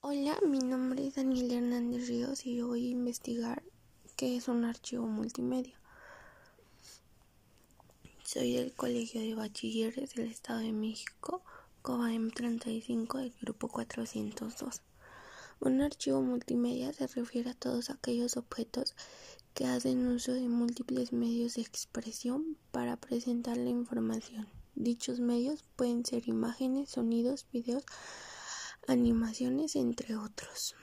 Hola, mi nombre es Daniel Hernández Ríos y yo voy a investigar qué es un archivo multimedia. Soy del Colegio de Bachilleres del Estado de México, COBAM 35 del grupo 402. Un archivo multimedia se refiere a todos aquellos objetos que hacen uso de múltiples medios de expresión para presentar la información. Dichos medios pueden ser imágenes, sonidos, videos, animaciones, entre otros.